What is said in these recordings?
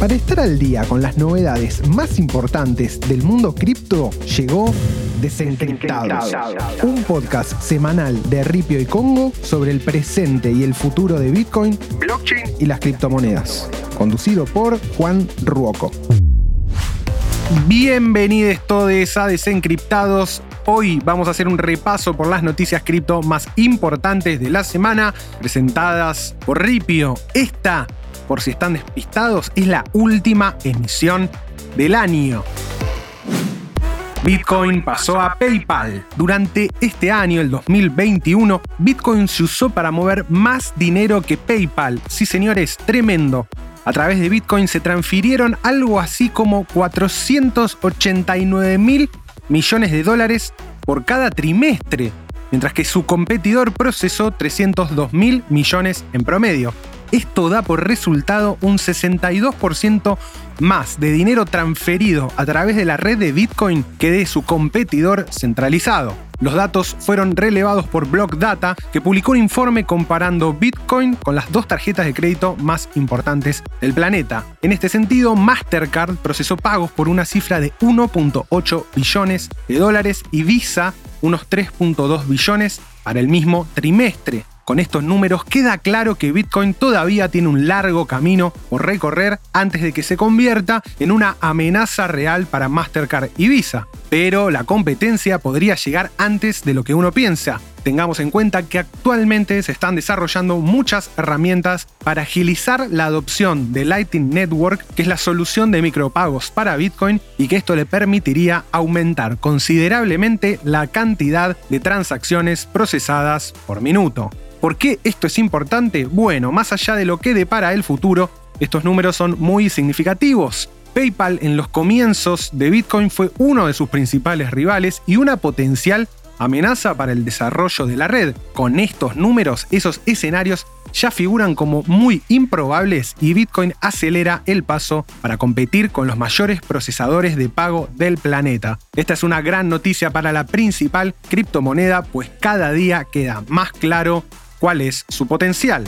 Para estar al día con las novedades más importantes del mundo cripto, llegó Desencriptados, un podcast semanal de Ripio y Congo sobre el presente y el futuro de Bitcoin, blockchain y las criptomonedas, conducido por Juan Ruoco. Bienvenidos todos a Desencriptados. Hoy vamos a hacer un repaso por las noticias cripto más importantes de la semana, presentadas por Ripio. Esta por si están despistados, es la última emisión del año. Bitcoin pasó a PayPal. Durante este año, el 2021, Bitcoin se usó para mover más dinero que PayPal. Sí, señores, tremendo. A través de Bitcoin se transfirieron algo así como 489 mil millones de dólares por cada trimestre, mientras que su competidor procesó 302 mil millones en promedio. Esto da por resultado un 62% más de dinero transferido a través de la red de Bitcoin que de su competidor centralizado. Los datos fueron relevados por Block Data, que publicó un informe comparando Bitcoin con las dos tarjetas de crédito más importantes del planeta. En este sentido, Mastercard procesó pagos por una cifra de 1.8 billones de dólares y Visa unos 3.2 billones para el mismo trimestre. Con estos números queda claro que Bitcoin todavía tiene un largo camino por recorrer antes de que se convierta en una amenaza real para Mastercard y Visa. Pero la competencia podría llegar antes de lo que uno piensa. Tengamos en cuenta que actualmente se están desarrollando muchas herramientas para agilizar la adopción de Lightning Network, que es la solución de micropagos para Bitcoin y que esto le permitiría aumentar considerablemente la cantidad de transacciones procesadas por minuto. ¿Por qué esto es importante? Bueno, más allá de lo que depara el futuro, estos números son muy significativos. PayPal en los comienzos de Bitcoin fue uno de sus principales rivales y una potencial amenaza para el desarrollo de la red. Con estos números, esos escenarios ya figuran como muy improbables y Bitcoin acelera el paso para competir con los mayores procesadores de pago del planeta. Esta es una gran noticia para la principal criptomoneda, pues cada día queda más claro cuál es su potencial.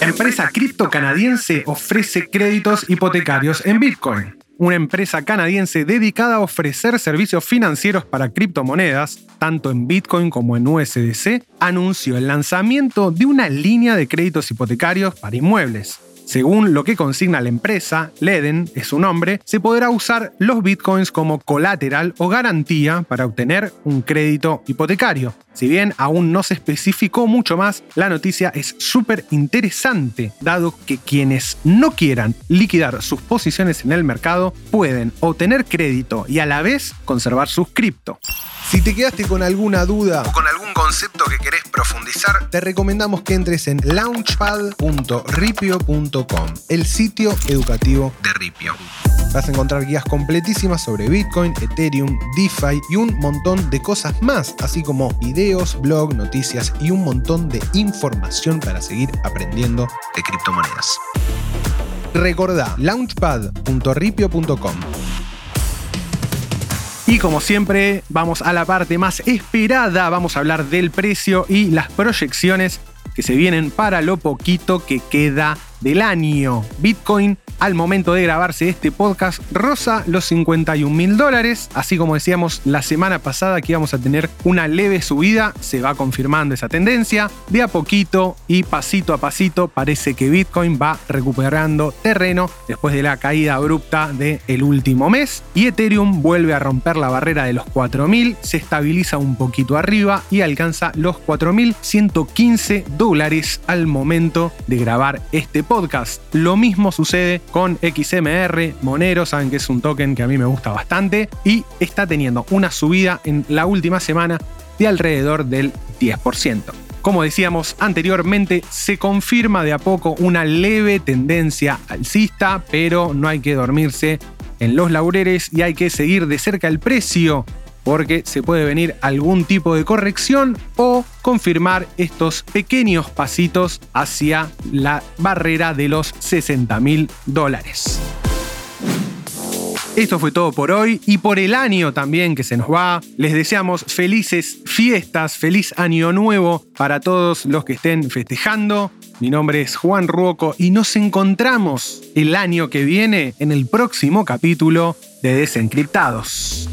Empresa cripto canadiense ofrece créditos hipotecarios en Bitcoin. Una empresa canadiense dedicada a ofrecer servicios financieros para criptomonedas, tanto en Bitcoin como en USDC, anunció el lanzamiento de una línea de créditos hipotecarios para inmuebles. Según lo que consigna la empresa, Leden es su nombre, se podrá usar los bitcoins como colateral o garantía para obtener un crédito hipotecario. Si bien aún no se especificó mucho más, la noticia es súper interesante, dado que quienes no quieran liquidar sus posiciones en el mercado pueden obtener crédito y a la vez conservar sus cripto. Si te quedaste con alguna duda o con algún concepto que querés profundizar, te recomendamos que entres en launchpad.ripio.com, el sitio educativo de Ripio. Vas a encontrar guías completísimas sobre Bitcoin, Ethereum, DeFi y un montón de cosas más, así como videos, blog, noticias y un montón de información para seguir aprendiendo de criptomonedas. Recordá launchpad.ripio.com. Y como siempre, vamos a la parte más esperada, vamos a hablar del precio y las proyecciones que se vienen para lo poquito que queda del año. Bitcoin al momento de grabarse este podcast rosa los 51 mil dólares. Así como decíamos la semana pasada que íbamos a tener una leve subida, se va confirmando esa tendencia. De a poquito y pasito a pasito parece que Bitcoin va recuperando terreno después de la caída abrupta del último mes. Y Ethereum vuelve a romper la barrera de los 4.000, se estabiliza un poquito arriba y alcanza los 4.115 dólares al momento de grabar este podcast. Lo mismo sucede con XMR, Monero, saben que es un token que a mí me gusta bastante y está teniendo una subida en la última semana de alrededor del 10%. Como decíamos anteriormente, se confirma de a poco una leve tendencia alcista, pero no hay que dormirse en los laureles y hay que seguir de cerca el precio porque se puede venir algún tipo de corrección o confirmar estos pequeños pasitos hacia la barrera de los 60 mil dólares. Esto fue todo por hoy y por el año también que se nos va. Les deseamos felices fiestas, feliz año nuevo para todos los que estén festejando. Mi nombre es Juan Ruoco y nos encontramos el año que viene en el próximo capítulo de Desencriptados.